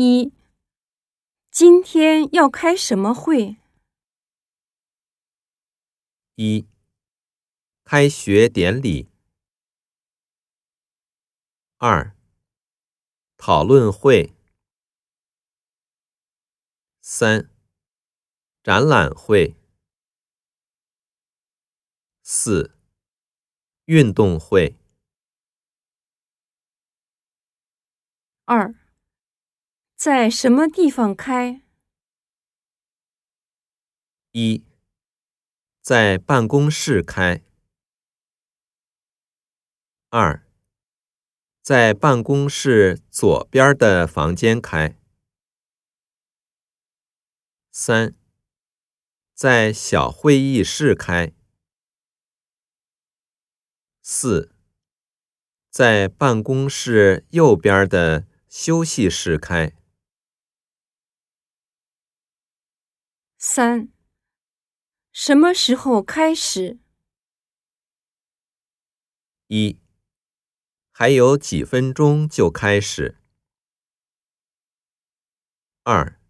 一，今天要开什么会？一、开学典礼。二、讨论会。三、展览会。四、运动会。二，在什么地方开？一，在办公室开。二，在办公室左边的房间开。三，在小会议室开。四，在办公室右边的。休息室开。三，什么时候开始？一，还有几分钟就开始。二，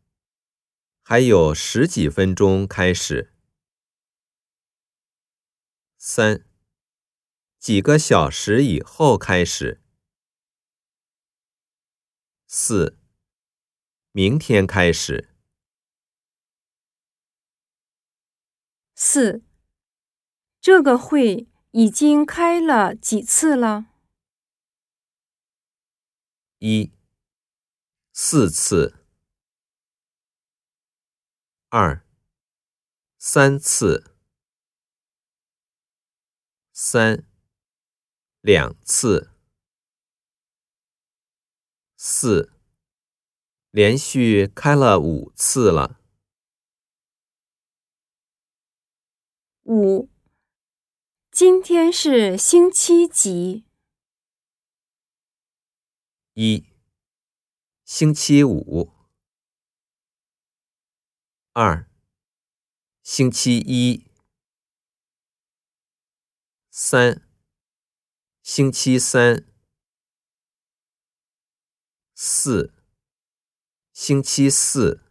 还有十几分钟开始。三，几个小时以后开始。四，明天开始。四，这个会已经开了几次了？一，四次。二，三次。三，两次。四，连续开了五次了。五，今天是星期几？一，星期五。二，星期一。三，星期三。四，星期四。